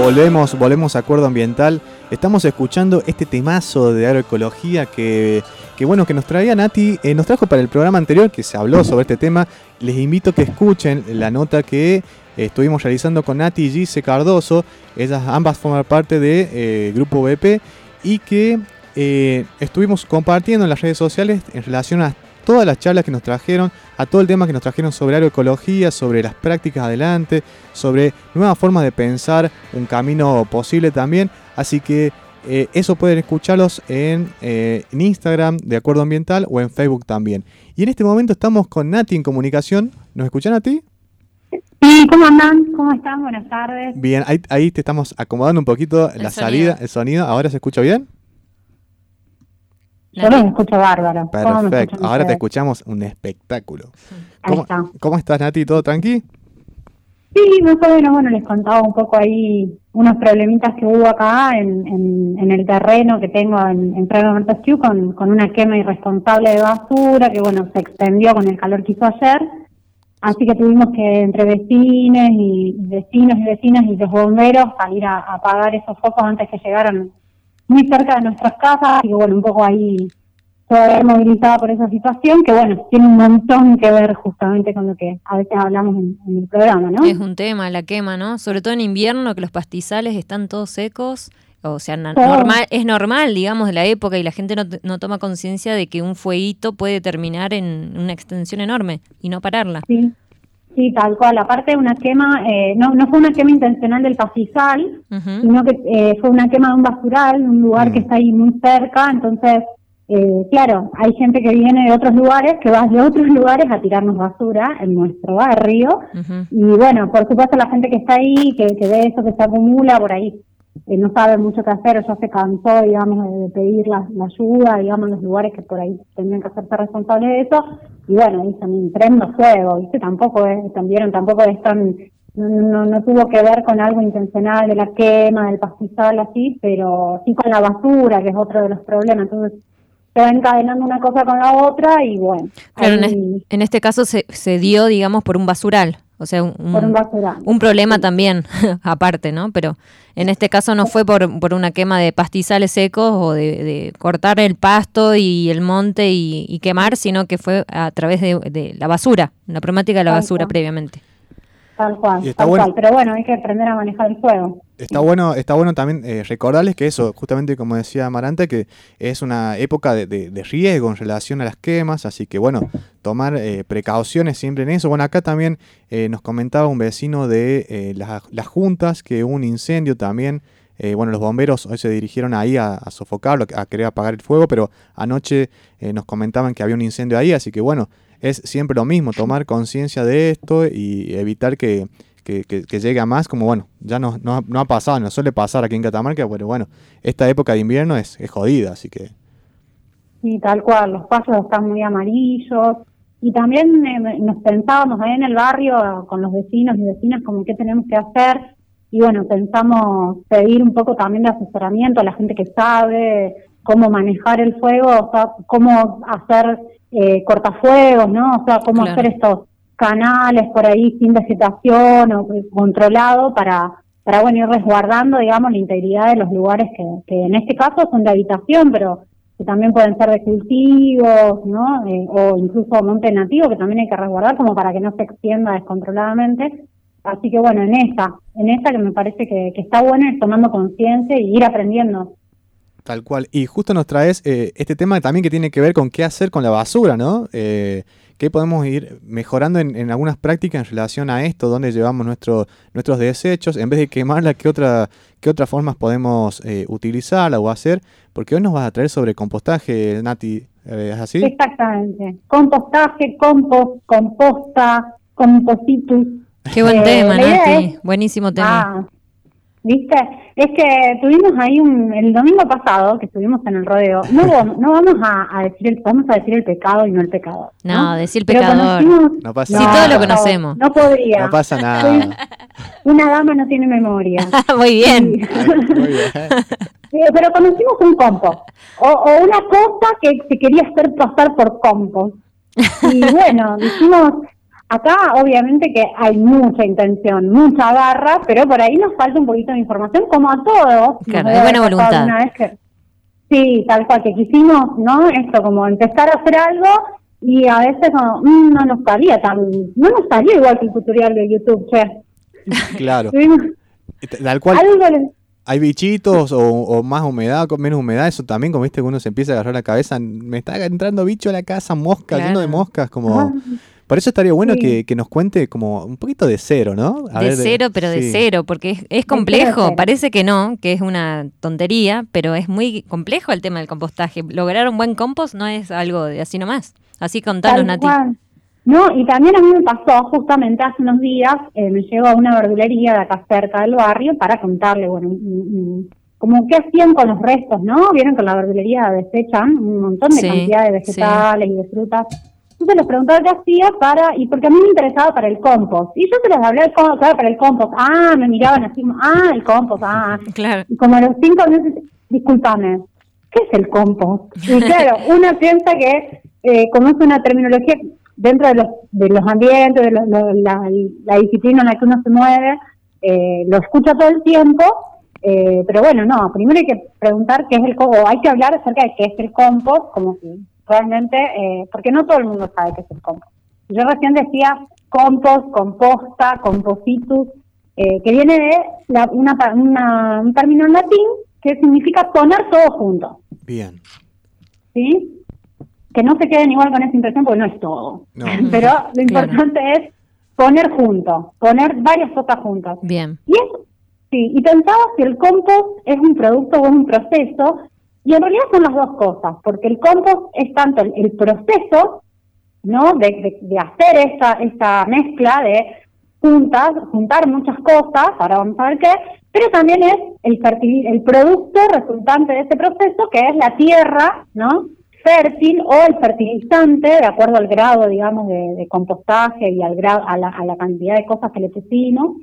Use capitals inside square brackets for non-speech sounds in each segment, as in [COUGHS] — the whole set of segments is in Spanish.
volvemos, volvemos a acuerdo ambiental. Estamos escuchando este temazo de agroecología que, que bueno, que nos traía Nati, eh, nos trajo para el programa anterior que se habló sobre este tema. Les invito a que escuchen la nota que eh, estuvimos realizando con Nati y Gise Cardoso. Ellas ambas forman parte del de, eh, Grupo BP y que estuvimos compartiendo en las redes sociales en relación a todas las charlas que nos trajeron, a todo el tema que nos trajeron sobre agroecología, sobre las prácticas adelante, sobre nuevas formas de pensar, un camino posible también. Así que eh, eso pueden escucharlos en, eh, en, Instagram de Acuerdo Ambiental o en Facebook también. Y en este momento estamos con Nati en comunicación. ¿Nos escuchan a ti? Sí, ¿cómo andan? ¿Cómo están? Buenas tardes. Bien, ahí, ahí te estamos acomodando un poquito la salida, el sonido. ¿Ahora se escucha bien? Yo los escucho bárbaro. Perfecto. Ahora te escuchamos un espectáculo. ¿Cómo, ¿Cómo, estás, Nati? ¿Todo tranqui? Sí, más o menos, bueno, les contaba un poco ahí unos problemitas que hubo acá en, en, el terreno que tengo en, en Prado con, con una quema irresponsable de basura que, bueno, se extendió con el calor que hizo ayer. Así que tuvimos que, entre vecinos y vecinos y vecinas y los bomberos, salir a apagar esos focos antes que llegaran muy cerca de nuestras casas, y bueno, un poco ahí ver movilizada por esa situación, que bueno, tiene un montón que ver justamente con lo que a veces hablamos en, el programa, ¿no? Es un tema, la quema, ¿no? Sobre todo en invierno, que los pastizales están todos secos. O sea, normal, es normal, digamos, de la época y la gente no, no toma conciencia de que un fueguito puede terminar en una extensión enorme y no pararla. Sí. Sí, tal cual. Aparte, una quema, eh, no, no fue una quema intencional del pastizal, sino que eh, fue una quema de un basural, un lugar que mm. está ahí muy cerca. Entonces, eh, claro, hay gente que viene de otros lugares, que va de [LAUGHS] otros lugares a tirarnos basura en nuestro barrio. Y bueno, por supuesto, la gente que está ahí, que, que ve eso que se acumula por ahí, no sabe mucho qué hacer, ya se cansó, digamos, de, pedir la, ayuda, digamos, en los lugares que por ahí tendrían que hacerse responsables de eso, y bueno, dicen, prendo fuego, ¿viste? Tampoco es, también, tampoco es tan, no, no, tuvo que ver con algo intencional de la quema, del pastizal, así, pero sí con la basura, que es otro de los problemas, entonces se va encadenando una cosa con la otra y bueno. Claro, en, este caso se, se dio, digamos, por un basural. O sea, un, un, problema también, [LAUGHS] aparte, ¿no? Pero en este caso no fue por, por una quema de pastizales secos o de, cortar el pasto y el monte y, quemar, sino que fue a través de, la basura, la problemática de la basura previamente. Tal cual, tal cual. Pero bueno, hay que aprender a manejar el fuego. Está bueno, está bueno también eh, recordarles que eso, justamente como decía Marante, que es una época de, riesgo en relación a las quemas, así que bueno, tomar eh, precauciones siempre en eso. Bueno, acá también eh, nos comentaba un vecino de las, juntas que hubo un incendio también. bueno, los bomberos hoy se dirigieron ahí a, a, sofocarlo, a querer apagar el fuego, pero anoche nos comentaban que había un incendio ahí, así que bueno, es siempre lo mismo, tomar conciencia de esto y evitar que, llegue a más, como bueno, ya no, no, ha pasado, no suele pasar aquí en Catamarca, pero bueno, esta época de invierno es, es jodida, así que... Sí, tal cual, los pasos están muy amarillos. Y también eh, nos pensábamos ahí en el barrio con los vecinos y vecinas como qué tenemos que hacer. Y bueno, pensamos pedir un poco también de asesoramiento a la gente que sabe cómo manejar el fuego, o sea, cómo hacer eh, cortafuegos, ¿no? O sea, cómo hacer estos canales por ahí sin vegetación o controlado para, para bueno, ir resguardando, digamos, la integridad de los lugares que, que en este caso son de habitación, pero que también pueden ser de cultivos, ¿no? Eh, o incluso monte nativo, que también hay que resguardar como para que no se extienda descontroladamente. Así que bueno, en esa, en esa que me parece que, que está bueno es tomando conciencia y ir aprendiendo Tal cual. Y justo nos traes eh, este tema también que tiene que ver con qué hacer con la basura, ¿no? Eh, ¿Qué podemos ir mejorando en, algunas prácticas en relación a esto? ¿Dónde llevamos nuestro, nuestros desechos? En vez de quemarla, ¿qué, otra, qué otras formas podemos eh, utilizarla o hacer? Porque hoy nos vas a traer sobre compostaje, Nati. ¿Es así? Exactamente. Compostaje, compost, composta, compositus. Qué buen tema, Nati. Buenísimo tema. Ah, ¿Viste? Es que tuvimos ahí un, el domingo pasado que estuvimos en el rodeo. No, [LAUGHS] no vamos a, decir el, vamos a decir el pecado y no el pecado. No, decir pecador. No pasa nada. todo lo conocemos. No, podría. No pasa nada. Una dama no tiene memoria. [LAUGHS] Muy bien. Muy bien. [LAUGHS] Pero conocimos un compo. O, o una cosa que se quería hacer pasar por compo. Y bueno, dijimos, Acá obviamente que hay mucha intención, mucha garra, pero por ahí nos falta un poquito de información, como a todos. Claro, de buena voluntad. sí, tal cual, que quisimos, ¿no? Esto, como empezar a hacer algo y a veces no, mm, no nos salía tan, no nos salía igual que el tutorial de YouTube, che. Claro. [LAUGHS] Tal cual. Hay bichitos o, más humedad, menos humedad, eso también, como viste que uno se empieza a agarrar la cabeza, me está entrando bicho a la casa, mosca, lleno de moscas, como... Por eso estaría bueno que, nos cuente como un poquito de cero, ¿no? de cero, pero de cero, porque es, complejo. Parece que no, que es una tontería, pero es muy complejo el tema del compostaje. Lograr un buen compost no es algo de así nomás. Así contanos, Nati. No, y también a mí me pasó justamente hace unos días, eh, me llegó a una verdulería de acá cerca del barrio para contarle, bueno, como qué hacían con los restos, ¿no? Vieron que en la verdulería desechan un montón de cantidad de vegetales y de frutas. Entonces les preguntaba qué hacía para, y porque a mí me interesaba para el compost. Y yo se les hablé claro, para el compost. Ah, me miraban así, ah, el compost, ah. [LAUGHS] Claro. Y como a los cinco meses, discúlpame, ¿qué es el compost? Y claro, [LAUGHS] uno piensa que, eh, como es una terminología dentro de los, de los ambientes, de la, disciplina en la que uno se mueve, eh, lo escucha todo el tiempo, eh, pero bueno, no, primero hay que preguntar qué es el compost, o hay que hablar acerca de qué es el compost, como si realmente, eh, porque no todo el mundo sabe qué es el compost. Yo recién decía compost, composta, compositus, que viene de la, una, una, un término en latín que significa poner todo junto. Bien. ¿Sí? que no se queden igual con esa impresión porque no es todo. [LAUGHS] Pero lo importante es poner juntos, poner varias cosas juntas. Bien. Y sí, y pensaba si el compost es un producto o es un proceso, y en realidad son las dos cosas, porque el compost es tanto el, proceso, ¿no? De, de, hacer esta, esta mezcla de juntas, juntar muchas cosas, ahora vamos a ver qué, pero también es el, el producto resultante de ese proceso, que es la tierra, ¿no? fértil o el fertilizante, de acuerdo al grado, digamos, de, compostaje y al grado, a, la, a la cantidad de cosas que le pusimos,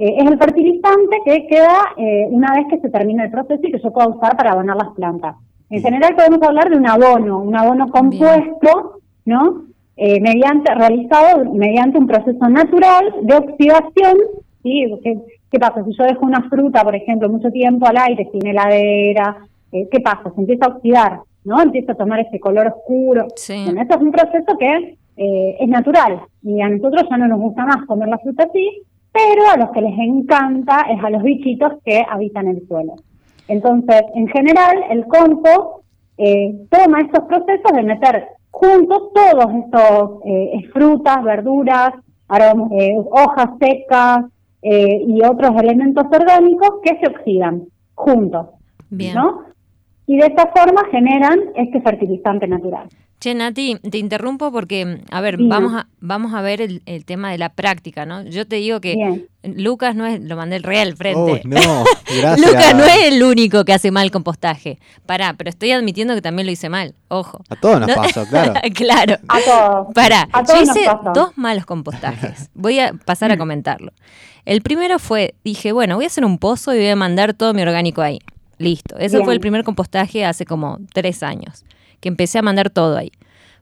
eh, es el fertilizante que queda eh, una vez que se termina el proceso y que yo puedo usar para abonar las plantas. En general podemos hablar de un abono, un abono compuesto, ¿no? Eh, mediante realizado mediante un proceso natural de oxidación, ¿sí? ¿Qué, ¿Qué, pasa? Si yo dejo una fruta, por ejemplo, mucho tiempo al aire, sin heladera, ¿qué pasa? Se empieza a oxidar. ¿no? Empieza a tomar ese color oscuro. Bueno, esto es un proceso que eh, es natural y a nosotros ya no nos gusta más comer la fruta así, pero a los que les encanta es a los bichitos que habitan el suelo. Entonces, en general, el compost eh, toma estos procesos de meter juntos todos estos eh, frutas, verduras, hojas secas y otros elementos orgánicos que se oxidan juntos. Bien. ¿no? y de esta forma generan este fertilizante natural. Che, Nati, te interrumpo porque, a ver, vamos a, vamos a ver el, tema de la práctica, ¿no? Yo te digo que Lucas no es, lo mandé el real frente. no, [LAUGHS] gracias. Lucas no es el único que hace mal compostaje. Pará, pero estoy admitiendo que también lo hice mal, ojo. A todos nos pasó, claro. [LAUGHS] claro. A todos. Pará, yo hice dos malos compostajes. Voy a pasar a comentarlo. El primero fue, dije, bueno, voy a hacer un pozo y voy a mandar todo mi orgánico ahí. Listo. Ese fue el primer compostaje hace como tres años, que empecé a mandar todo ahí.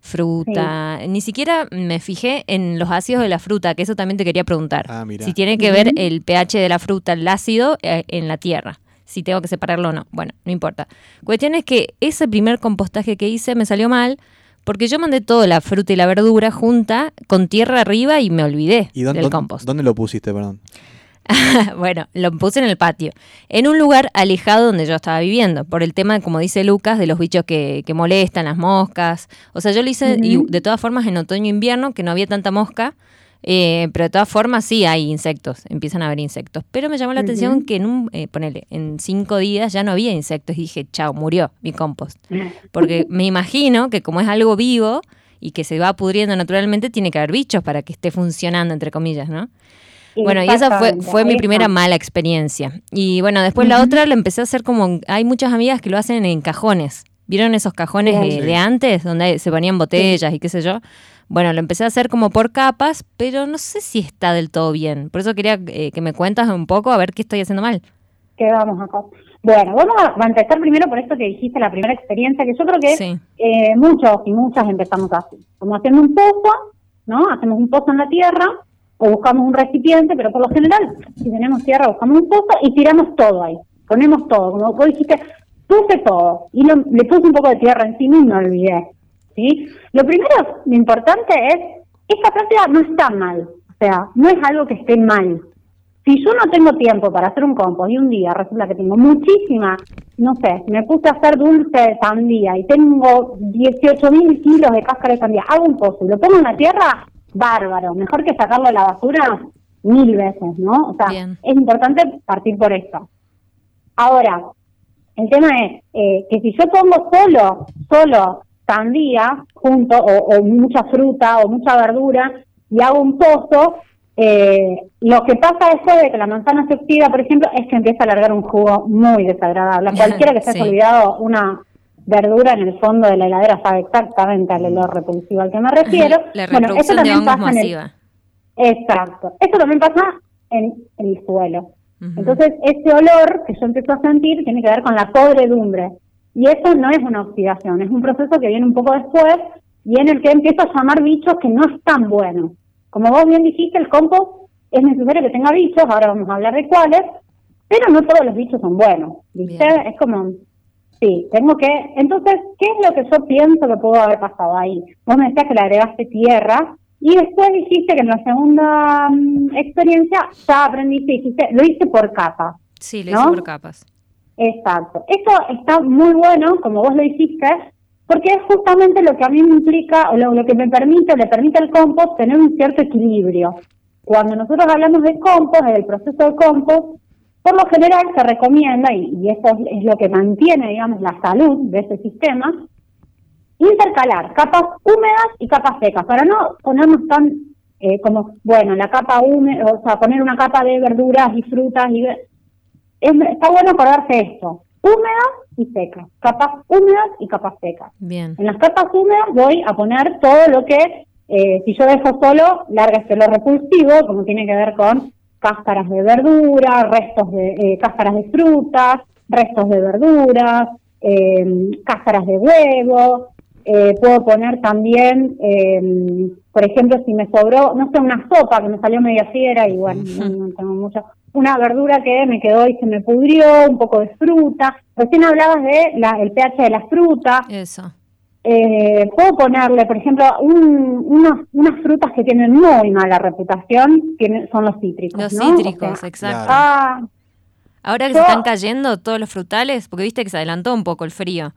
Fruta, ni siquiera me fijé en los ácidos de la fruta, que eso también te quería preguntar. Ah, si tiene que ver el pH de la fruta, el ácido, eh, en la tierra. Si tengo que separarlo o no. Bueno, no importa. Cuestión es que ese primer compostaje que hice me salió mal porque yo mandé toda la fruta y la verdura junta con tierra arriba y me olvidé del compost. ¿Dónde lo pusiste, perdón? [LAUGHS] bueno, lo puse en el patio, en un lugar alejado donde yo estaba viviendo, por el tema, como dice Lucas, de los bichos que, molestan, las moscas. O sea, yo lo hice y de todas formas en otoño-invierno, que no había tanta mosca, eh, pero de todas formas sí hay insectos, empiezan a haber insectos. Pero me llamó la atención que en un, eh, ponele, en cinco días ya no había insectos y dije, chao, murió mi compost. Porque [LAUGHS] me imagino que como es algo vivo y que se va pudriendo naturalmente, tiene que haber bichos para que esté funcionando, entre comillas, ¿no? Bueno, y esa fue, fue mi primera mala experiencia. Y bueno, después la otra la empecé a hacer como, hay muchas amigas que lo hacen en cajones. ¿Vieron esos cajones de, antes donde se ponían botellas y qué sé yo? Bueno, lo empecé a hacer como por capas, pero no sé si está del todo bien. Por eso quería eh, que me cuentas un poco a ver qué estoy haciendo mal. ¿Qué vamos acá? Bueno, vamos a empezar primero por esto que dijiste, la primera experiencia, que yo creo que eh, muchos y muchas empezamos así, como haciendo un pozo ¿no? Hacemos un pozo en la tierra o buscamos un recipiente, pero por lo general, si tenemos tierra, buscamos un pozo y tiramos todo ahí. Ponemos todo. Como vos dijiste, puse todo y le puse un poco de tierra encima y me olvidé. ¿sí? Lo primero, lo importante es, esta práctica no está mal. O sea, no es algo que esté mal. Si yo no tengo tiempo para hacer un compost y un día resulta que tengo muchísima, no sé, me puse a hacer dulce de sandía y tengo 18 mil kilos de cáscara de sandía, hago un pozo y lo pongo en la tierra, bárbaro, mejor que sacarlo de la basura mil veces, ¿no? O sea, es importante partir por esto. Ahora, el tema es eh, que si yo pongo solo, solo sandía junto, o, o mucha fruta o mucha verdura, y hago un pozo, eh, lo que pasa después de que la manzana se oxida, por ejemplo, es que empieza a alargar un jugo muy desagradable. Cualquiera que se haya [LAUGHS] olvidado una verdura en el fondo de la heladera sabe exactamente al olor repulsivo al que me refiero. [LAUGHS] La bueno, eso también pasa en el, Exacto. Eso también pasa en, el suelo. Entonces, ese olor que yo empiezo a sentir tiene que ver con la podredumbre. Y eso no es una oxidación, es un proceso que viene un poco después y en el que empiezo a llamar bichos que no están buenos. Como vos bien dijiste, el compost es necesario que tenga bichos, ahora vamos a hablar de cuáles, pero no todos los bichos son buenos, ¿viste? Es como, sí, tengo que... Entonces, ¿qué es lo que yo pienso que pudo haber pasado ahí? Vos me decías que le agregaste tierra y después dijiste que en la segunda mm, experiencia ya aprendiste dijiste, lo hice por capas. Sí, lo hice por capas. Exacto. Eso está muy bueno, como vos lo hiciste, porque es justamente lo que a mí me implica, o lo, que me permite, le permite al compost tener un cierto equilibrio. Cuando nosotros hablamos de compost, del proceso de compost, por lo general se recomienda, y, y eso es lo que mantiene, digamos, la salud de ese sistema, intercalar capas húmedas y capas secas, para no ponernos tan eh, como, bueno, la capa húmeda, o sea, poner una capa de verduras y frutas, y está bueno acordarse esto, húmedas y secas, capas húmedas y capas secas. Bien. En las capas húmedas voy a poner todo lo que, eh, si yo dejo solo, larga este lo repulsivo, como tiene que ver con cáscaras de verdura, restos de eh, cáscaras de frutas, restos de verduras, eh, cáscaras de huevo. puedo poner también, por ejemplo, si me sobró, no sé, una sopa que me salió media fiera y bueno, [LAUGHS] no tengo mucho una verdura que me quedó y se me pudrió, un poco de fruta. Recién hablabas de la, el pH de la fruta. Eso. Eh, puedo ponerle, por ejemplo, unas frutas que tienen muy mala reputación, son los cítricos. Los cítricos, exacto. Ah, Ahora que se están cayendo todos los frutales, porque viste que se adelantó un poco el frío.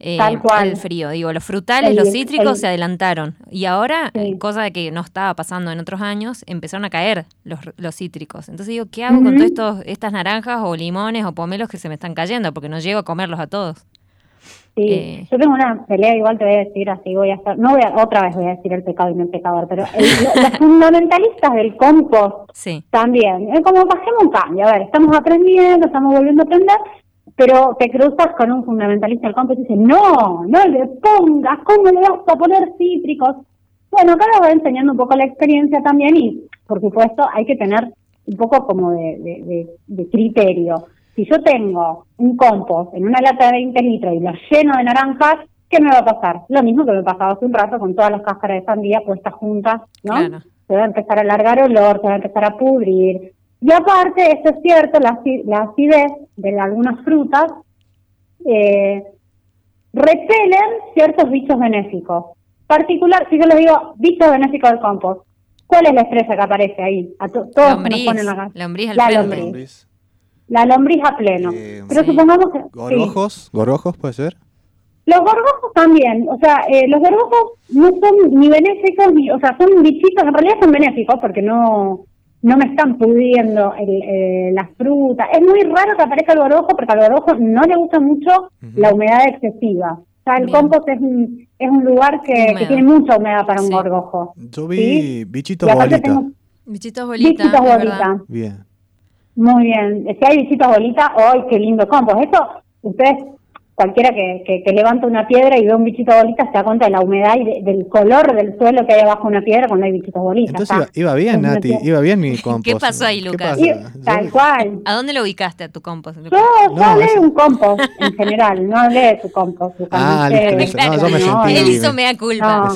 Eh, Tal cual. El frío, digo, los frutales, los cítricos se adelantaron. Y ahora, cosa que no estaba pasando en otros años, empezaron a caer los, los cítricos. Entonces digo, ¿qué hago con todas estas naranjas o limones o pomelos que se me están cayendo? Porque no llego a comerlos a todos. Sí, eh, yo tengo una pelea, igual te voy a decir así, voy a estar, no voy a, otra vez voy a decir el pecado y no el pecador, pero los [LAUGHS] fundamentalistas del compost sí. también, es como bajemos un cambio, a ver, estamos aprendiendo, estamos volviendo a aprender, pero te cruzas con un fundamentalista del campo y dice, no, no le pongas, ¿cómo le vas a poner cítricos? Bueno, acá les voy enseñando un poco la experiencia también y, por supuesto, hay que tener un poco como de, de, criterio. Si yo tengo un compost en una lata de 20 litros y lo lleno de naranjas, ¿qué me va a pasar? Lo mismo que me pasaba hace un rato con todas las cáscaras de sandía puestas juntas, ¿no? Se va a empezar a alargar olor, se va a empezar a pudrir, y aparte, esto es cierto, la, acidez de algunas frutas eh, repelen ciertos bichos benéficos. Particular, si yo les digo bichos benéficos del compost, ¿cuál es la estrella que aparece ahí? A todos lombriz, ponen la lombriz la lombriz. La lombriz a pleno. Eh, Pero supongamos que... ¿Gorgojos? ¿Gorgojos puede ser? Los gorgojos también, o sea, eh, los gorgojos no son ni benéficos, ni, o sea, son bichitos, en realidad son benéficos porque no, no me están pudiendo eh, las frutas. Es muy raro que aparezca el gorgojo porque al gorgojo no le gusta mucho la humedad excesiva. O sea, el compost es un, es un lugar que, tiene mucha humedad para un gorgojo. Yo vi bichitos bolitas. Bichitos bolitas. Bichitos bolitas. Bien. Muy bien. Si hay bichitos bolitas, ¡ay, qué lindo compost! Eso, ustedes cualquiera que, que, levanta una piedra y ve un bichito bolita se da cuenta de la humedad y del color del suelo que hay abajo de una piedra cuando hay bichitos bolitas. Entonces iba, bien, Nati, iba bien mi compost. ¿Qué pasó ahí, Lucas? tal cual. ¿A dónde lo ubicaste a tu compost? Yo, no, hablé un compost en general, no hablé de tu compost. Ah, listo, no, yo me sentí... Él hizo mea culpa.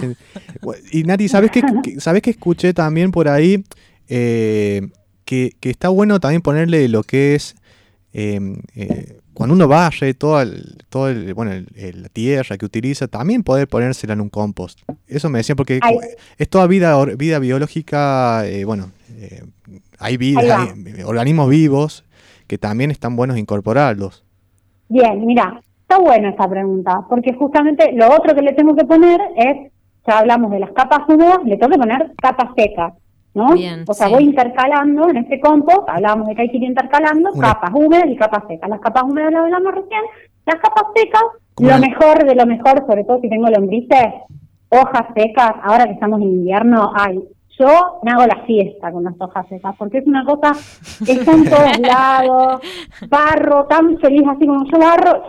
Y Nati, ¿sabes qué, ¿sabes qué escuché también por ahí? Eh, que, que está bueno también ponerle lo que es... Eh, eh, cuando uno barre todo el, todo el, bueno, la tierra que utiliza, también poder ponérsela en un compost. Eso me decían, porque es toda vida, vida biológica, eh, bueno, eh, hay vida, hay organismos vivos que también están buenos incorporarlos. Bien, mira, está buena esta pregunta, porque justamente lo otro que le tengo que poner es, ya hablamos de las capas húmedas, le tengo que poner capas secas. ¿No? o sea, voy intercalando en este compost, hablábamos de que hay que ir intercalando capas húmedas y capas secas. Las capas húmedas las hablamos recién, las capas secas, lo mejor de lo mejor, sobre todo si tengo lombrices, hojas secas, ahora que estamos en invierno, ay, yo me hago la fiesta con las hojas secas, porque es una cosa, está en todos [LAUGHS] lados, barro, tan feliz así como yo barro,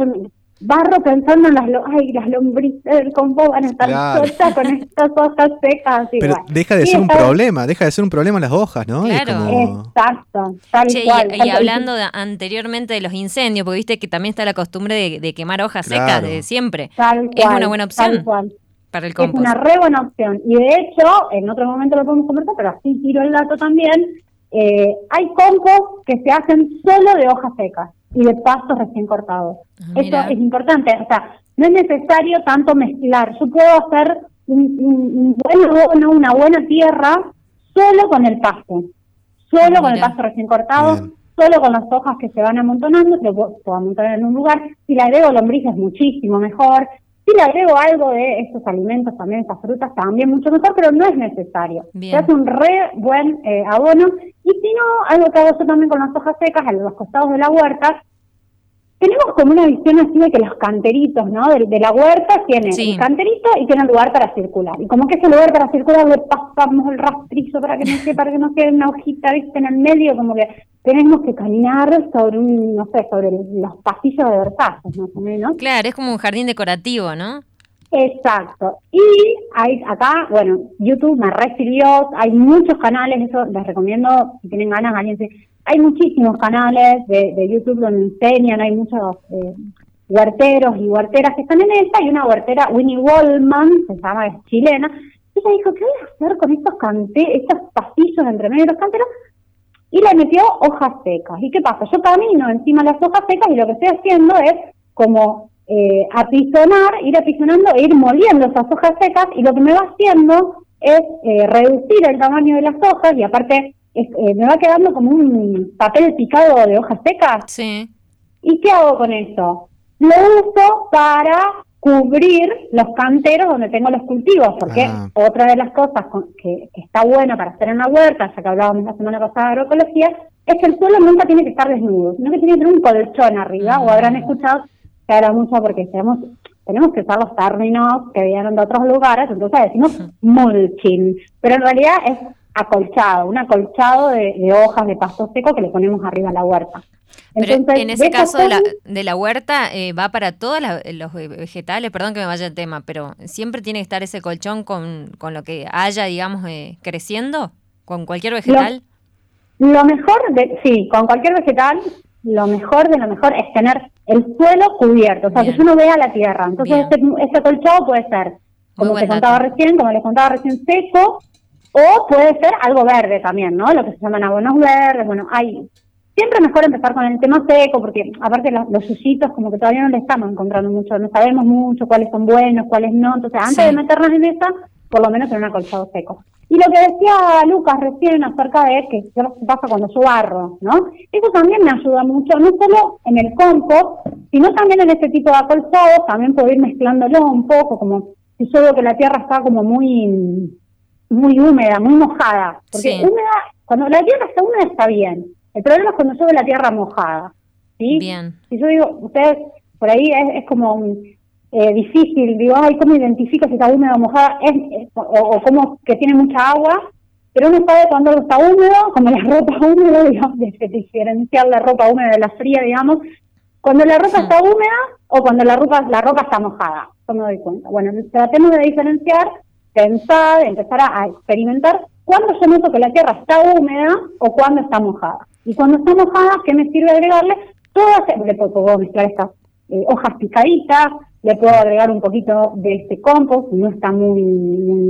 barro pensando en las, ay, las lombrices del combo van a estar sueltas con estas hojas secas. Pero deja de ser un problema, deja de ser un problema las hojas, ¿no? Claro. Exacto, tal cual. Y, hablando anteriormente de los incendios, porque viste que también está la costumbre de, quemar hojas secas de siempre. Tal es una buena opción. Para el compost. Es una re buena opción. Y de hecho, en otro momento lo podemos conversar, pero así tiro el dato también. Eh, hay compost que se hacen solo de hojas secas y de pastos recién cortados. Ah, Eso es importante, o sea, no es necesario tanto mezclar. Yo puedo hacer un, buen una buena tierra solo con el pasto, solo con el pasto recién cortado, solo con las hojas que se van amontonando, se puedo, amontonar en un lugar. Si le agrego lombrices, muchísimo mejor. Si le agrego algo de estos alimentos, también estas frutas, también mucho mejor, pero no es necesario. Se hace un re buen eh, abono. Y si no, algo que hago yo también con las hojas secas, a los costados de la huerta, tenemos como una visión así de que los canteritos, ¿no? De, la huerta tienen el canterito y tienen lugar para circular. Y como que ese lugar para circular le pasamos el rastrizo para que no se, para que no quede una hojita, ¿viste? En el medio, como que tenemos que caminar sobre un, no sé, sobre los pasillos de Versalles, más o menos. Claro, es como un jardín decorativo, ¿no? Exacto. Y hay acá, bueno, YouTube me recibió, hay muchos canales, eso les recomiendo, si tienen ganas, alguien se hay muchísimos canales de, YouTube donde enseñan, hay muchos eh, huerteros y huerteras que están en esta, y una huertera, Winnie Wallman, se llama, es chilena, ella dijo, ¿qué voy a hacer con estos cante estos pasillos entre medio de los canteros? Y le metió hojas secas. ¿Y qué pasa? Yo camino encima de las hojas secas y lo que estoy haciendo es como eh, apisonar, ir apisonando e ir moliendo esas hojas secas y lo que me va haciendo es eh, reducir el tamaño de las hojas y aparte eh, me va quedando como un papel picado de hojas secas. Sí. ¿Y qué hago con eso? Lo uso para cubrir los canteros donde tengo los cultivos, porque ah. otra de las cosas que, está buena para hacer en la huerta, ya que hablábamos la semana pasada de agroecología, es que el suelo nunca tiene que estar desnudo, sino que tiene que tener un colchón arriba, o habrán escuchado que ahora mucho porque tenemos, tenemos que usar los términos que vienen de otros lugares, entonces decimos mulching, pero en realidad es acolchado, un acolchado de, hojas de pasto seco que le ponemos arriba a la huerta. Pero en ese caso de la, de la huerta eh, va para todos los vegetales, perdón que me vaya el tema, pero siempre tiene que estar ese colchón con, con lo que haya, digamos, eh, creciendo, con cualquier vegetal. Lo, mejor, de, sí, con cualquier vegetal, lo mejor de lo mejor es tener el suelo cubierto, o sea, que uno vea la tierra. Entonces, este, este, colchado puede ser, como te contaba recién, como les contaba recién, seco, o puede ser algo verde también, ¿no? Lo que se llaman abonos verdes, bueno, hay... Siempre mejor empezar con el tema seco, porque aparte los, los como que todavía no le estamos encontrando mucho, no sabemos mucho cuáles son buenos, cuáles no, entonces antes de meternos en esa, por lo menos en un acolchado seco. Y lo que decía Lucas recién acerca de que qué pasa cuando yo barro, ¿no? Eso también me ayuda mucho, no solo en el compost, sino también en este tipo de acolchados, también puedo ir mezclándolo un poco, como si yo veo que la tierra está como muy muy húmeda, muy mojada. Porque húmeda, cuando la tierra está húmeda está bien. El problema es cuando sube la tierra mojada. ¿sí? Bien. Si yo digo, ustedes, por ahí es, es como eh, difícil, digo, ay, ¿cómo identifico si está húmeda o mojada? Es, o, o como que tiene mucha agua, pero uno sabe cuando está húmedo, como la ropa [LAUGHS] húmeda, digamos, de diferenciar la ropa húmeda de la fría, digamos, Cuando la ropa está húmeda o cuando la ropa, la ropa está mojada. Yo me doy cuenta. Bueno, tratemos de diferenciar, pensar, empezar a, experimentar cuándo yo noto que la tierra está húmeda o cuándo está mojada. Y cuando está mojada, ¿qué me sirve agregarle? Todas, le puedo mezclar estas eh, hojas picaditas, le puedo agregar un poquito de este compost, si no está muy,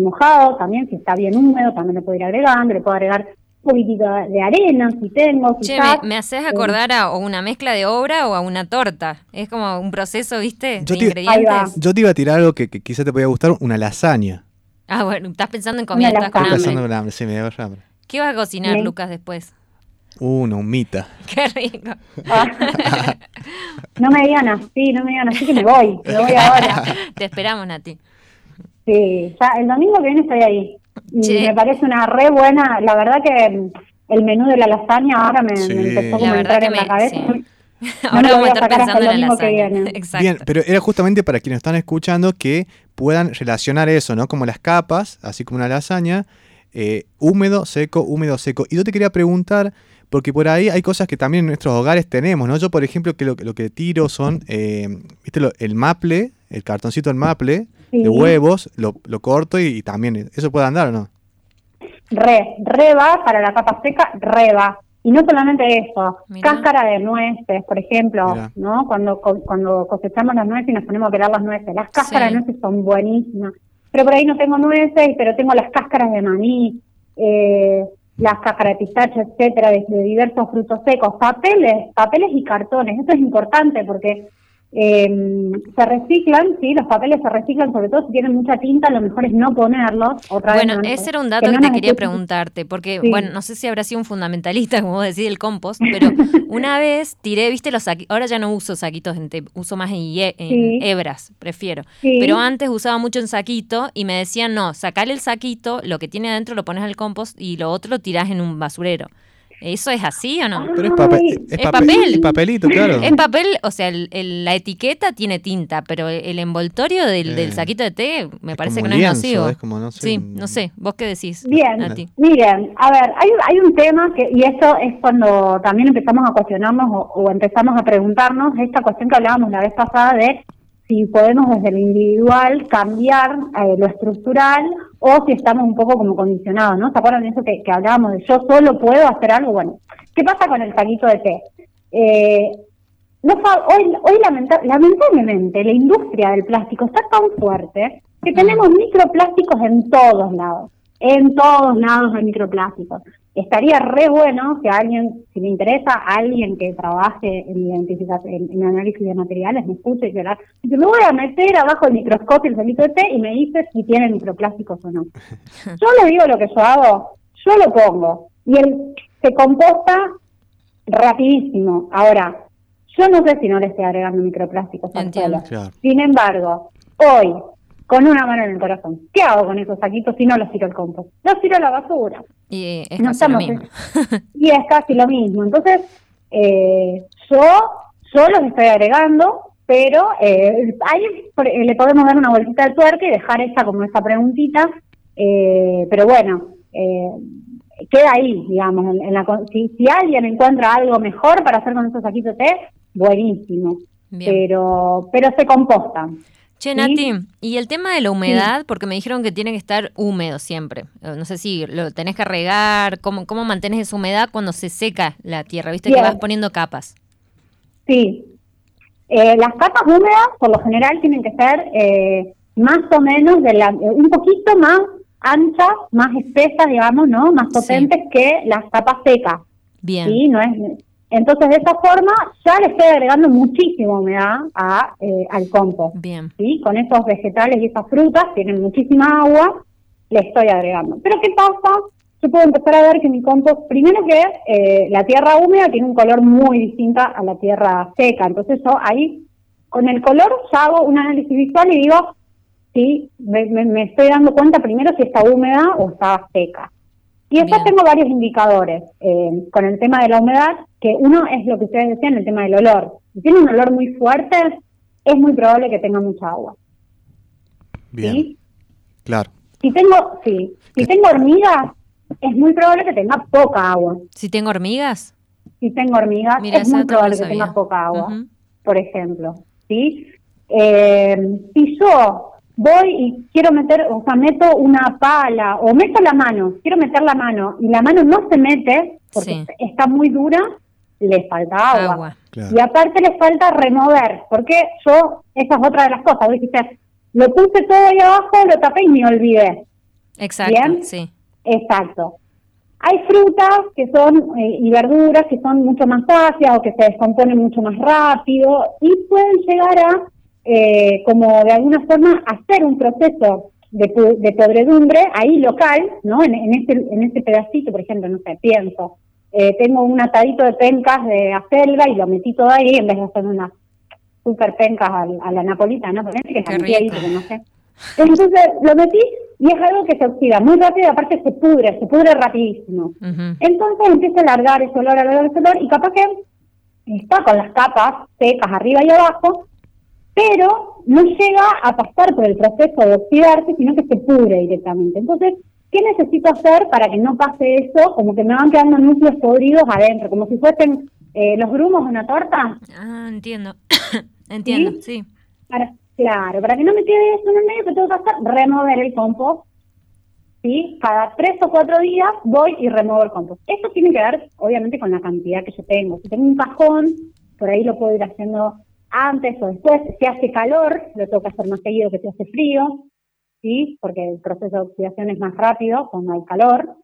mojado también, si está bien húmedo, también le puedo ir agregando, le puedo agregar un poquitito de arena si tengo. Che, me, haces acordar a una mezcla de obra o a una torta. Es como un proceso, ¿viste? Yo, de te, ingredientes. yo te iba a tirar algo que, quizá te podía gustar, una lasaña. Ah, bueno, estás pensando en comida, estás con hambre. pensando en hambre, sí, me dio hambre. ¿Qué vas a cocinar, Lucas, después? Una humita. [LAUGHS] Qué rico. [LAUGHS] no me digan así, no me digan así que me voy. Me voy ahora. [LAUGHS] Te esperamos, Nati. Sí, ya el domingo que viene estoy ahí. Y me parece una re buena. La verdad que el menú de la lasaña ahora me, empezó a entrar en la cabeza. [LAUGHS] Ahora vamos a estar pensando en la lasaña. [LAUGHS] Exacto. Bien, pero era justamente para quienes están escuchando que puedan relacionar eso, ¿no? Como las capas, así como una lasaña, eh, húmedo, seco, húmedo, seco. Y yo te quería preguntar, porque por ahí hay cosas que también en nuestros hogares tenemos, ¿no? Yo, por ejemplo, que lo, que tiro son, eh, ¿viste? el maple, el cartoncito del maple, de huevos, lo, corto y, también, ¿eso puede andar o no? Re, re va para la capa seca, re va. Y no solamente eso, cáscara de nueces, por ejemplo, ¿no? Cuando, cuando cosechamos las nueces y nos ponemos a pelar las nueces, las cáscaras de nueces son buenísimas. Pero por ahí no tengo nueces, pero tengo las cáscaras de maní. Eh, las cáscaras de pistacho, etcétera, de, diversos frutos secos, papeles, papeles y cartones. Esto es importante porque eh, se reciclan, sí, los papeles se reciclan, sobre todo si tienen mucha tinta, lo mejor es no ponerlos. Otra bueno, ese era un dato que, te quería preguntarte, porque, bueno, no sé si habrá sido un fundamentalista, [LAUGHS] como vos decís, el compost, pero [LAUGHS] una vez tiré, viste, los saquitos, ahora ya no uso saquitos en uso más en, hebras, prefiero. Pero antes usaba mucho en saquito y me decían, no, sacale el saquito, lo que tiene adentro lo pones al compost y lo otro lo tirás en un basurero. ¿Eso es así o no? Pero es, papel, es, papel. papelito, claro. Es papel, o sea, la etiqueta tiene tinta, pero el envoltorio del, eh, saquito de té me parece que no es nocivo. sí, no sé. ¿Vos qué decís? Bien, miren, a ver, hay, hay un tema que, y eso es cuando también empezamos a cuestionarnos o empezamos a preguntarnos esta cuestión que hablábamos la vez pasada de si podemos desde lo individual cambiar eh, lo estructural o si estamos un poco como condicionados, ¿no? ¿Se acuerdan de eso que, hablábamos de yo solo puedo hacer algo? Bueno, ¿qué pasa con el saquito de té? Eh, no, hoy, hoy lamentablemente la industria del plástico está tan fuerte que tenemos microplásticos en todos lados, en todos lados hay microplásticos estaría re bueno que alguien, si me interesa, alguien que trabaje en identificación, en, análisis de materiales, me escuche y llorar. Yo me voy a meter abajo el microscopio, el celito de té, y me dice si tiene microplásticos o no. [LAUGHS] Yo le digo lo que yo hago, yo lo pongo, y él se composta rapidísimo. Ahora, yo no sé si no le estoy agregando microplásticos al. Sin embargo, hoy, con una mano en el corazón. ¿Qué hago con esos saquitos si no los tiro al compost? Los tiro a la basura. Y es casi lo mismo. [LAUGHS] y es casi lo mismo. Entonces, eh, yo, yo los estoy agregando, pero eh, ahí le podemos dar una vueltita de tuerca y dejar esa como esa preguntita. Eh, pero bueno, eh, queda ahí, digamos. En, la, si, si, alguien encuentra algo mejor para hacer con esos saquitos de té, buenísimo. Pero, pero se compostan. Che, Nati, y el tema de la humedad, porque me dijeron que tiene que estar húmedo siempre. Eh, no sé si lo tenés que regar, ¿cómo, cómo mantienes esa humedad cuando se seca la tierra? ¿Viste que vas poniendo capas? Sí. Eh, las capas húmedas, por lo general, tienen que ser eh, más o menos de la, un poquito más anchas, más espesas, digamos, ¿no? Más potentes que las capas secas. Bien. Sí, no es, entonces, de esa forma, ya le estoy agregando muchísima humedad a, eh, al compost. Bien. ¿sí? Con esos vegetales y esas frutas, tienen muchísima agua, le estoy agregando. Pero, ¿qué pasa? Yo puedo empezar a ver que mi compost, primero que eh, la tierra húmeda tiene un color muy distinto a la tierra seca. Entonces, yo ahí, con el color, ya hago un análisis visual y digo, sí, me, me estoy dando cuenta primero si está húmeda o está seca. Y después tengo varios indicadores eh, con el tema de la humedad, que uno es lo que ustedes decían, el tema del olor. Si tiene un olor muy fuerte, es muy probable que tenga mucha agua. Bien. Claro. Si tengo, sí, si tengo hormigas, es muy probable que tenga poca agua. ¿Si tengo hormigas? Si tengo hormigas, es muy probable que tenga poca agua. por ejemplo, ¿sí? Eh, si yo voy y quiero meter, o sea, meto una pala o meto la mano, quiero meter la mano y la mano no se mete porque está muy dura, le falta agua. Y aparte le falta remover, porque yo, esa es otra de las cosas, dijiste, lo puse todo ahí abajo, lo tapé y me olvidé. Exacto, ¿Bien? sí. Exacto. Hay frutas que son eh, y verduras que son mucho más ácidas o que se descomponen mucho más rápido y pueden llegar a, eh, como de alguna forma, hacer un proceso de, de podredumbre ahí local, ¿no? En, en, este, en este pedacito, por ejemplo, no sé, pienso, eh, tengo un atadito de pencas de acelga y lo metí todo ahí en vez de hacer unas super pencas a, la napolitana, ¿no? que ahí, no sé. Entonces lo metí y es algo que se oxida muy rápido y aparte se pudre, se pudre rapidísimo. Entonces empieza a alargar ese olor, alargar ese olor y capaz que está con las capas secas arriba y abajo, pero no llega a pasar por el proceso de oxidarse, sino que se pudre directamente. Entonces, ¿qué necesito hacer para que no pase eso? Como que me van quedando núcleos podridos adentro, como si fuesen eh, los grumos de una torta. Ah, entiendo. [COUGHS] entiendo, sí. Para, Claro, para que no me quede eso en el medio, que tengo que hacer? Remover el compost. ¿Sí? Cada tres o cuatro días voy y remuevo el compost. Esto tiene que ver, obviamente, con la cantidad que yo tengo. Si tengo un cajón, por ahí lo puedo ir haciendo antes o después. Si hace calor, lo que hacer más seguido que si hace frío, ¿sí? Porque el proceso de oxidación es más rápido cuando hay calor.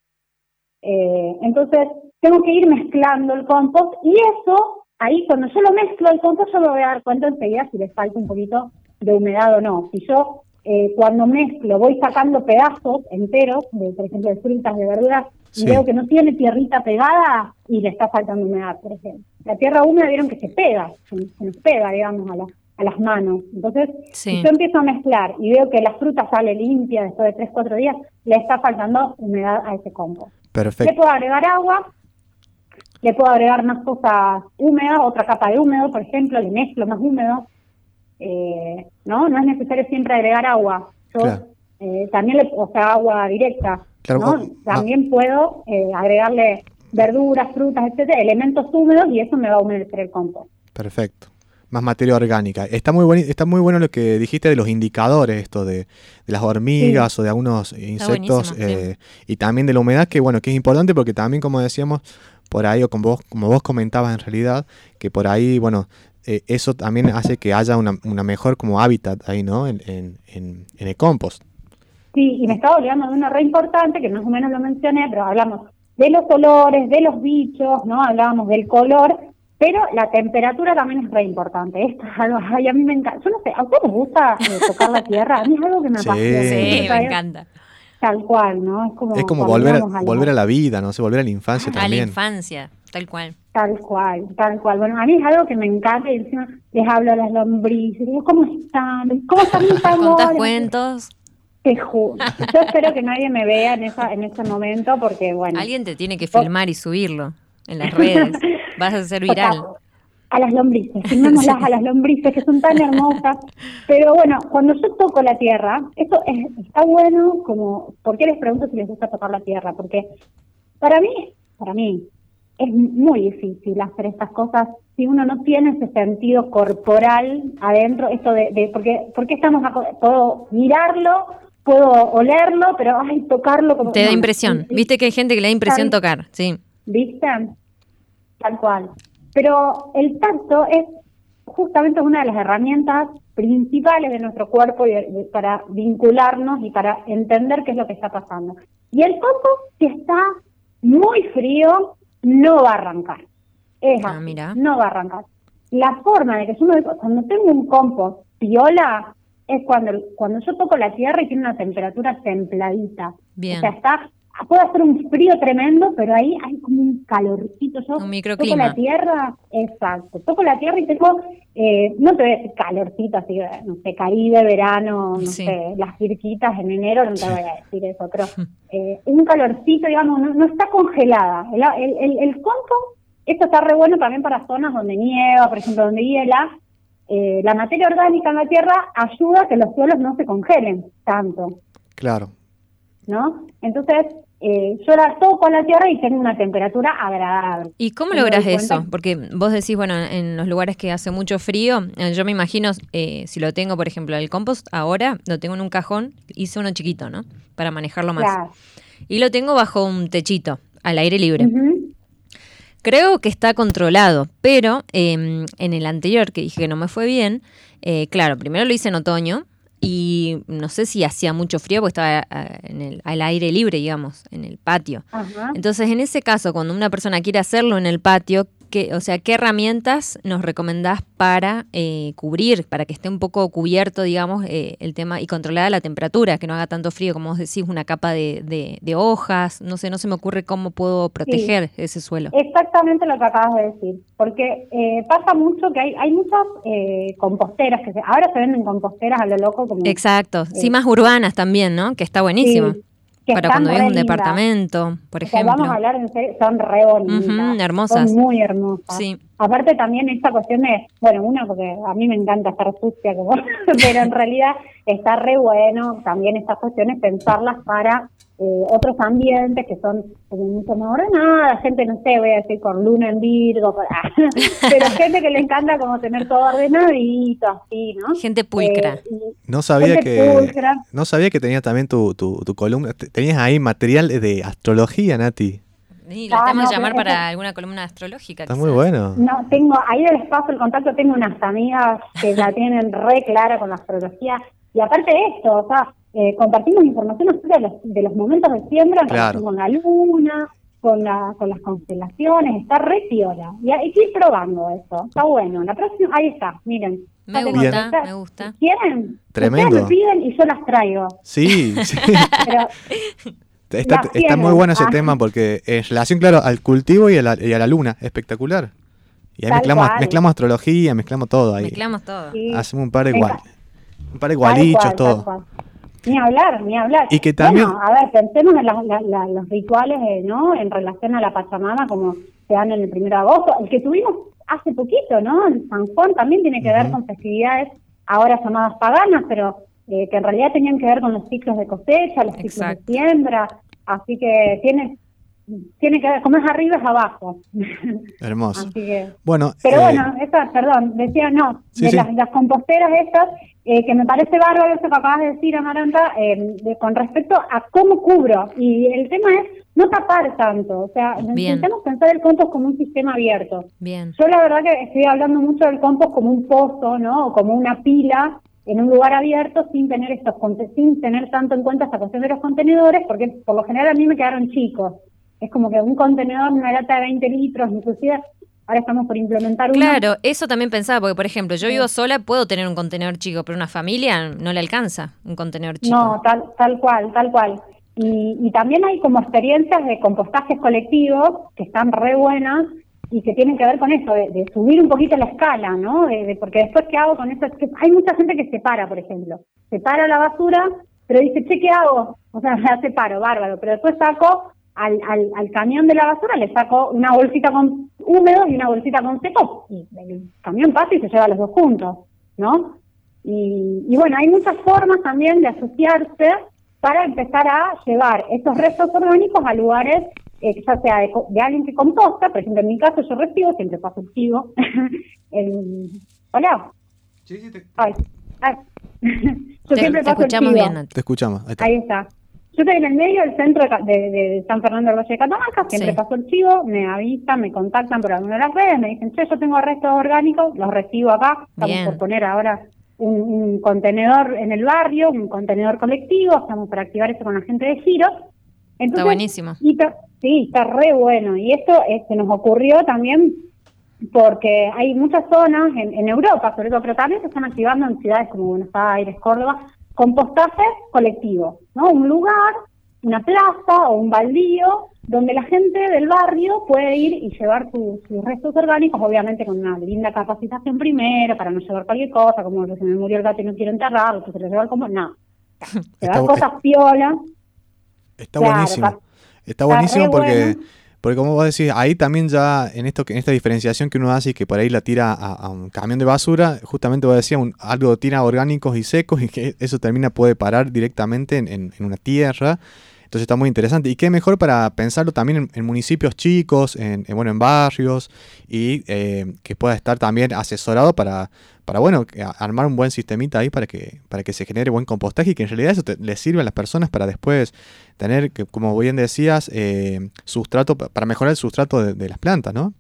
Eh, entonces, tengo que ir mezclando el compost y eso, ahí cuando yo lo mezclo el compost, yo me voy a dar cuenta enseguida si le falta un poquito de humedad o no. Si yo eh, cuando mezclo voy sacando pedazos enteros, de, por ejemplo, de frutas, de verduras, y veo que no tiene tierrita pegada y le está faltando humedad, por ejemplo. La tierra húmeda vieron que se pega, se, nos pega, digamos, a, a las manos. Entonces, si yo empiezo a mezclar y veo que la fruta sale limpia después de 3, 4 días, le está faltando humedad a ese compost. Perfecto. Le puedo agregar agua, le puedo agregar más cosas húmedas, otra capa de húmedo, por ejemplo, le mezclo más húmedo, eh, ¿no? No es necesario siempre agregar agua. Yo eh, también le, o sea, agua directa, ¿no? También puedo eh, agregarle verduras, frutas, etcétera, elementos húmedos y eso me va a humedecer el compost. Perfecto. Más materia orgánica. Está muy, bueno, está muy bueno lo que dijiste de los indicadores, esto de, las hormigas o de algunos insectos y también de la humedad, que bueno, que es importante porque también, como decíamos, por ahí, o como vos, como vos comentabas en realidad, que por ahí, bueno, eh, eso también hace que haya una, una mejor como hábitat ahí, ¿no? En, en, en, el compost. Sí, y me estaba olvidando de una re importante, que más o menos lo mencioné, pero hablamos de los olores, de los bichos, ¿no? Hablábamos del color, pero la temperatura también es re importante. Esto es algo, ay, a mí me encanta. Yo no sé, ¿a ustedes les gusta eh, tocar la tierra? A mí es algo que me apasiona. Sí, me encanta. Tal cual, ¿no? Es como, es como volver, a, volver a la vida, ¿no? sé, volver a la infancia también. A la infancia, tal cual. Tal cual, tal cual. Bueno, a mí es algo que me encanta y encima les hablo a las lombrices. Digo, ¿cómo están? ¿Cómo están mis [LAUGHS] ¿Contás cuentos? Te juro. Yo espero que nadie me vea en, esa, en ese momento porque, bueno. Alguien te tiene que filmar y subirlo en las redes. [LAUGHS] Vas a ser viral. a las lombrices, filmémoslas [LAUGHS] a las lombrices que son tan hermosas. Pero bueno, cuando yo toco la tierra, eso está bueno como, ¿por qué les pregunto si les gusta tocar la tierra? Porque para mí, para mí, es muy difícil hacer estas cosas si uno no tiene ese sentido corporal adentro, esto de, porque, porque estamos, a, puedo mirarlo, puedo olerlo, pero ay, tocarlo como... Te da impresión, viste que hay gente que le da impresión tocar, sí. ¿Viste? Tal cual. Pero el tacto es justamente una de las herramientas principales de nuestro cuerpo para vincularnos y para entender qué es lo que está pasando. Y el coco, si está muy frío, no va a arrancar. Es ah, no va a arrancar. La forma de que yo me, cuando tengo un compost piola es cuando cuando yo toco la tierra y tiene una temperatura templadita. Bien. O sea, está puede hacer un frío tremendo, pero ahí hay como un calorcito. Yo un microclima. toco la tierra, exacto. Toco la tierra y tengo, eh, no te voy a decir calorcito, así, no sé, Caribe, verano, no sé, las cirquitas en enero, no te voy a decir eso, pero [LAUGHS] eh, un calorcito, digamos, no, está congelada. El, el, esto está re bueno también para zonas donde nieva, por ejemplo, donde hiela. Eh, la materia orgánica en la tierra ayuda a que los suelos no se congelen tanto. Claro. ¿No? Entonces, eh, yo la toco a la tierra y tengo una temperatura agradable. ¿Y cómo logras eso? Porque vos decís, bueno, en los lugares que hace mucho frío, eh, yo me imagino, eh, si lo tengo, por ejemplo, el compost, ahora lo tengo en un cajón, hice uno chiquito, ¿no? Para manejarlo más. Y lo tengo bajo un techito, al aire libre. Creo que está controlado, pero em, en el anterior que dije que no me fue bien, eh, claro, primero lo hice en otoño, y no sé si hacía mucho frío porque estaba eh, en el, al aire libre, digamos, en el patio. Entonces, en ese caso, cuando una persona quiere hacerlo en el patio, o sea, ¿qué herramientas nos recomendás para eh, cubrir, para que esté un poco cubierto, digamos, eh, el tema y controlada la temperatura, que no haga tanto frío, como vos decís, una capa de, de, hojas? No sé, no se me ocurre cómo puedo proteger ese suelo. Exactamente lo que acabas de decir, porque eh, pasa mucho que hay, hay muchas composteras, que ahora se venden composteras a lo loco. Como, Exacto, sí, más urbanas también, ¿no? Que está buenísimo. Para cuando ves un departamento, por ejemplo. vamos a hablar en serio, son re bonitas. hermosas. Son muy hermosas. Sí. Aparte también esta cuestión de, bueno, una porque a mí me encanta estar sucia, como, [LAUGHS] pero en realidad está re bueno también estas cuestiones pensarlas para eh, otros ambientes que son mucho más ordenadas, gente, no sé, voy a decir con luna en Virgo, [LAUGHS] pero gente que le encanta como tener todo ordenadito, así, ¿no? Gente pulcra. Eh, no sabía que no sabía que tenía también tu, tu, tu columna, tenías ahí material de astrología, Nati. Sí, la ah, tenemos que llamar para alguna columna astrológica. Está muy bueno. No, tengo, ahí del espacio el contacto, tengo unas amigas que la tienen re clara con la astrología. Y aparte de esto, o sea, eh, compartimos información de los, de los momentos de siembra con la luna, con, la, con las constelaciones, está re piola. Y hay que ir probando eso, está bueno. La próxima, ahí está, miren. Me gusta, me gusta. ¿Quieren? Tremendo. Ustedes me piden y yo las traigo. Sí, sí. [LAUGHS] está, muy bueno ese ah. tema porque en relación, claro, al cultivo y a la, y a la luna, espectacular. Y ahí mezclamos, mezclamos, astrología, mezclamos todo ahí. Mezclamos todo. Hacemos un par de, igual, un par de igualichos, todo. Ni hablar, ni hablar. Y que también... Bueno, a ver, pensemos en los rituales, eh, ¿no? En relación a la Pachamama, como se dan en el 1 de agosto. El que tuvimos hace poquito, ¿no? En San Juan también tiene que ver con festividades ahora llamadas paganas, pero eh, que en realidad tenían que ver con los ciclos de cosecha, los ciclos de siembra. Así que tiene tiene que ver, como es arriba es abajo. [LAUGHS] Hermoso. Así que, bueno, pero eh, bueno, esa, perdón, decía no, de Las, composteras estas, eh, que me parece bárbaro eso que acabas de decir, Amaranta, eh, con respecto a cómo cubro. Y el tema es no tapar tanto, o sea, necesitamos pensar el compost como un sistema abierto. Bien. Yo la verdad que estoy hablando mucho del compost como un pozo, ¿no? O como una pila en un lugar abierto sin tener estos sin tener tanto en cuenta esta cuestión de los contenedores, porque por lo general a mí me quedaron chicos. Es como que un contenedor, una lata de 20 litros, inclusive ahora estamos por implementar uno. Claro, eso también pensaba, porque por ejemplo, yo vivo sola, puedo tener un contenedor chico, pero una familia no le alcanza un contenedor chico. No, tal, tal cual, tal cual. Y, y también hay como experiencias de compostajes colectivos que están re buenas y que tienen que ver con eso, de, subir un poquito la escala, ¿no? De, porque después, ¿qué hago con eso? Es que hay mucha gente que separa, por ejemplo. Separa la basura, pero dice, che, ¿qué hago? O sea, [LAUGHS] la separo, bárbaro. Pero después saco al, al, al, camión de la basura le saco una bolsita con húmedo y una bolsita con seco y el camión pasa y se lleva los dos juntos, ¿no? Y, y bueno, hay muchas formas también de asociarse para empezar a llevar estos restos orgánicos a lugares, ya sea de, alguien que composta, por ejemplo, en mi caso yo recibo, siempre paso el chivo. [LAUGHS] Hola. Sí, sí, te... Ay, ay. [LAUGHS] yo siempre paso escuchamos el bien. Te escuchamos. Ahí está. Yo estoy en el medio del centro de, San Fernando del Valle de Catamarca, siempre paso el chivo, me avisan, me contactan por alguna de las redes, me dicen, che, yo tengo restos orgánicos, los recibo acá, estamos por poner ahora un, contenedor en el barrio, un contenedor colectivo, estamos para activar eso con la gente de Giros. Está buenísimo. sí, está re bueno. Y esto se nos ocurrió también porque hay muchas zonas en, en Europa, sobre todo, pero también se están activando en ciudades como Buenos Aires, Córdoba, compostaje colectivo, ¿no? Un lugar, una plaza o un baldío donde la gente del barrio puede ir y llevar sus, restos orgánicos, obviamente con una linda capacitación primero, para no llevar cualquier cosa, como se me murió el gato y no quiero enterrarlo, que [LAUGHS] se lo lleva como, no. Llevar cosas piolas. Está buenísimo. Está, buenísimo porque... Porque como vos decís, ahí también ya en esto en esta diferenciación que uno hace y que por ahí la tira a, un camión de basura, justamente vos decías, un, algo tira orgánicos y secos y que eso termina puede parar directamente en, una tierra. Entonces está muy interesante. Y qué mejor para pensarlo también en, municipios chicos, en, bueno, en barrios, y eh, que pueda estar también asesorado para, para bueno, armar un buen sistemita ahí para que, para que se genere buen compostaje y que en realidad eso le sirve a las personas para después tener, que, como bien decías, eh, sustrato, para mejorar el sustrato de, las plantas, ¿no?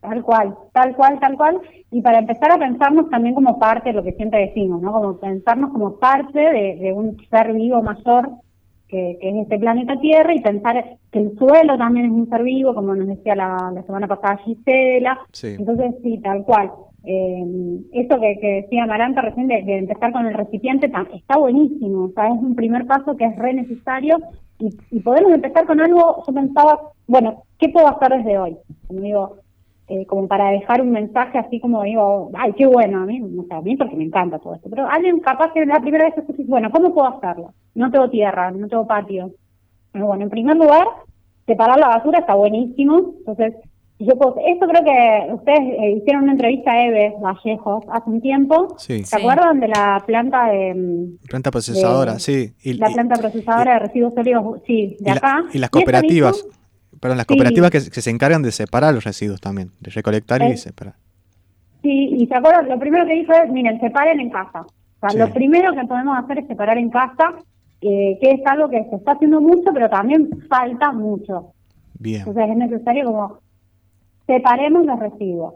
Tal cual, tal cual, tal cual. Y para empezar a pensarnos también como parte de lo que siempre decimos, ¿no? Como pensarnos como parte de, un ser vivo mayor que, es este planeta Tierra y pensar que el suelo también es un ser vivo, como nos decía la, la semana pasada Gisela. Entonces, sí, tal cual. Eh, eso que, decía Maranta recién de, empezar con el recipiente está buenísimo, o sea, es un primer paso que es re necesario y, podemos empezar con algo, yo pensaba, bueno, ¿qué puedo hacer desde hoy? Como digo, eh, como para dejar un mensaje así como digo, ay, qué bueno, a mí, o sea, a mí porque me encanta todo esto, pero alguien capaz que la primera vez bueno, ¿cómo puedo hacerlo? No tengo tierra, no tengo patio. Bueno, en primer lugar, separar la basura está buenísimo, entonces yo esto creo que ustedes eh, hicieron una entrevista a Eve Vallejos hace un tiempo. Sí. ¿Se acuerdan de la planta de... Mm, planta procesadora, sí. la planta procesadora de residuos sólidos, sí, de acá. y las cooperativas, perdón, las cooperativas que, se encargan de separar los residuos también, de recolectar y separar. Sí, y se acuerdan, lo primero que dijo es, miren, separen en casa. O sea, lo primero que podemos hacer es separar en casa, eh, que es algo que se está haciendo mucho, pero también falta mucho. Bien. Entonces es necesario como separemos los residuos,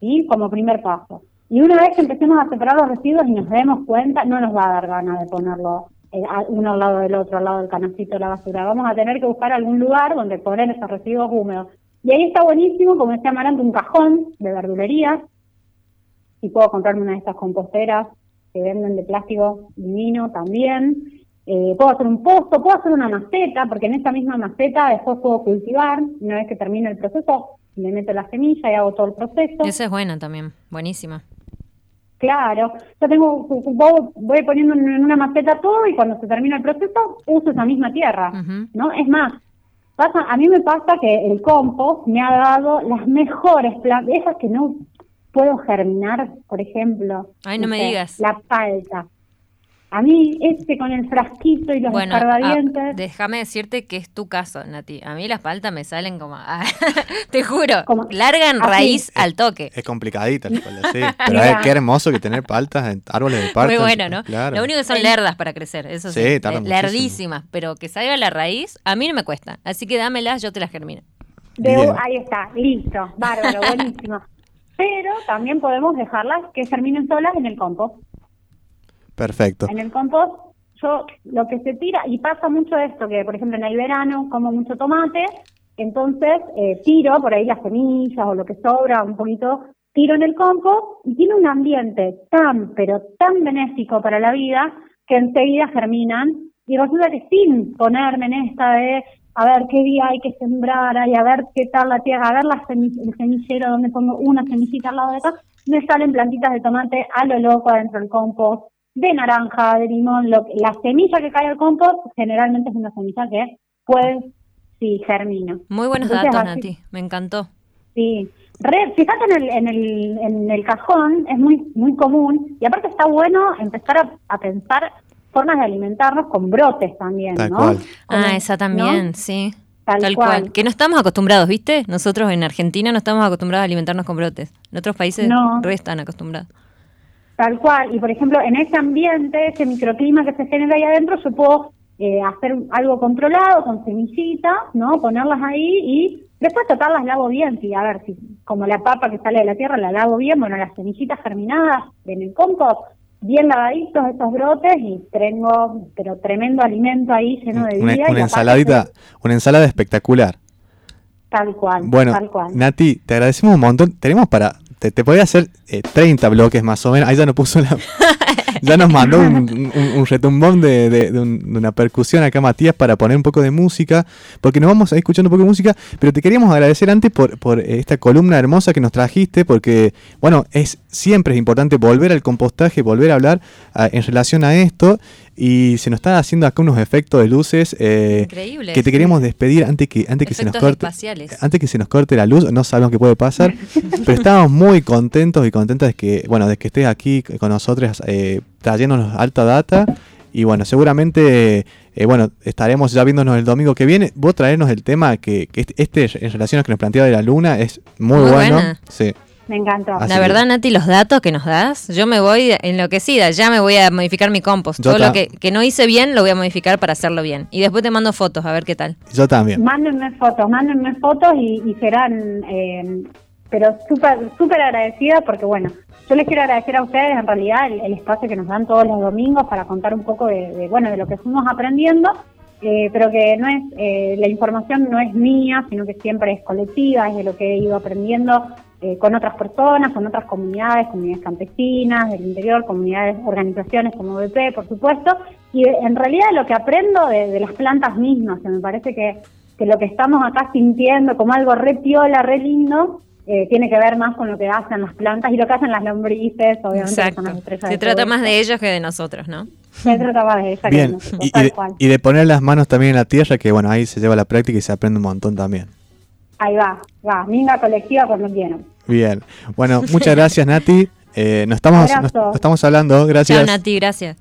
y como primer paso. Y una vez que empecemos a separar los residuos y nos demos cuenta, no nos va a dar ganas de ponerlo eh, uno al lado del otro, al lado del canastito de la basura. Vamos a tener que buscar algún lugar donde poner esos residuos húmedos. Y ahí está buenísimo, como decía Amarante, un cajón de verdulerías. Y puedo comprarme una de estas composteras que venden de plástico divino también. Eh, puedo hacer un pozo, puedo hacer una maceta, porque en esa misma maceta después puedo cultivar. Una vez que termine el proceso, le meto la semilla y hago todo el proceso. Esa es buena también, buenísima. Claro, yo tengo, voy poniendo en una maceta todo y cuando se termina el proceso uso esa misma tierra, ¿no? Es más, pasa, a mí me pasa que el compost me ha dado las mejores plantas, esas que no puedo germinar, por ejemplo. Ay, no, me digas. La palta. A mí, este con el frasquito y los bueno, déjame decirte que es tu caso, Nati. A mí las paltas me salen como. Ah, [LAUGHS] te juro, largan raíz al toque. Es complicadita sí. [LAUGHS] Pero es, qué hermoso que tener paltas, árboles de paltas. Muy bueno, ¿no? Lo único que son lerdas para crecer, eso sí. sí lerdísimas, pero que salga la raíz, a mí no me cuesta. Así que dámelas, yo te las germino. ahí está, listo, bárbaro, [LAUGHS] buenísimo. Pero también podemos dejarlas que germinen solas en el compost. Perfecto. En el compost, yo lo que se tira, y pasa mucho esto, que por ejemplo en el verano como mucho tomate, entonces eh, tiro por ahí las semillas o lo que sobra, un poquito, tiro en el compost y tiene un ambiente tan, pero tan benéfico para la vida que enseguida germinan y resulta que sin ponerme en esta de a ver qué día hay que sembrar y a ver qué tal la tierra, a ver la el semillero donde pongo una semillita al lado de acá, me salen plantitas de tomate a lo loco adentro del compost, de naranja, de limón, lo, la semilla que cae al compost generalmente es una semilla que puede, sí, germina. Muy buenos datos, Nati, me encantó. Sí, fíjate en el, en, el, en el cajón, es muy, muy común, y aparte está bueno empezar a, pensar formas de alimentarnos con brotes también, ¿no? ah, esa también, sí. Tal, cual. Que no estamos acostumbrados, ¿viste? Nosotros en Argentina no estamos acostumbrados a alimentarnos con brotes. En otros países no. están acostumbrados. Tal cual. Y por ejemplo, en ese ambiente, ese microclima que se genera ahí adentro, yo puedo eh, hacer algo controlado con semillitas, ¿no? Ponerlas ahí y después tratarlas lavo bien. Si, a ver, si como la papa que sale de la tierra la lavo bien, bueno, las semillitas germinadas en el compost, bien lavaditos estos brotes y tengo, pero tremendo alimento ahí lleno de vida. Una, ensaladita, una ensalada espectacular. Tal cual. Bueno, tal cual. Nati, te agradecemos un montón. Tenemos para te, te podía hacer 30 eh, bloques más o menos. Ahí ya nos puso la. [LAUGHS] ya nos mandó un, un, retumbón de, de, una percusión acá, Matías, para poner un poco de música. Porque nos vamos a ir escuchando un poco de música. Pero te queríamos agradecer antes por, por esta columna hermosa que nos trajiste. Porque, bueno, es siempre es importante volver al compostaje, volver a hablar ah, en relación a esto. Y se nos está haciendo acá unos efectos de luces eh, que te queremos despedir antes que antes que se nos corte antes que se nos corte la luz. No sabemos qué puede pasar, [LAUGHS] pero estamos muy contentos y contentas de que bueno de que estés aquí con nosotros eh, trayéndonos alta data Y bueno, seguramente, eh, bueno, estaremos ya viéndonos el domingo que viene. Vos traernos el tema que, este, este, en relación a que nos planteaba de la luna, es muy, bueno. Sí. Me encantó. la verdad, Nati, los datos que nos das, yo me voy enloquecida. Ya me voy a modificar mi compost. Todo lo que, no hice bien lo voy a modificar para hacerlo bien. Y después te mando fotos, a ver qué tal. Yo también. Mándenme fotos, mándenme fotos y, serán, eh, pero súper súper agradecida porque, bueno, yo les quiero agradecer a ustedes en realidad el, espacio que nos dan todos los domingos para contar un poco de, bueno, de lo que fuimos aprendiendo. Eh, pero que no es eh, la información no es mía, sino que siempre es colectiva, es de lo que he ido aprendiendo eh, con otras personas, con otras comunidades, comunidades campesinas del interior, comunidades, organizaciones como BP, por supuesto, y en realidad lo que aprendo de, las plantas mismas, que me parece que, que, lo que estamos acá sintiendo como algo re piola, re lindo, eh, tiene que ver más con lo que hacen las plantas y lo que hacen las lombrices, obviamente. Exacto. Se trata más de ellos que de nosotros, ¿no? Se trata más de ellos Bien. y, de, y de poner las manos también en la tierra, que bueno, ahí se lleva la práctica y se aprende un montón también. Ahí va, va, minga colectiva quieran. Bien, bueno, muchas gracias Nati. Eh, nos, estamos, nos, estamos hablando, gracias. Nati, gracias.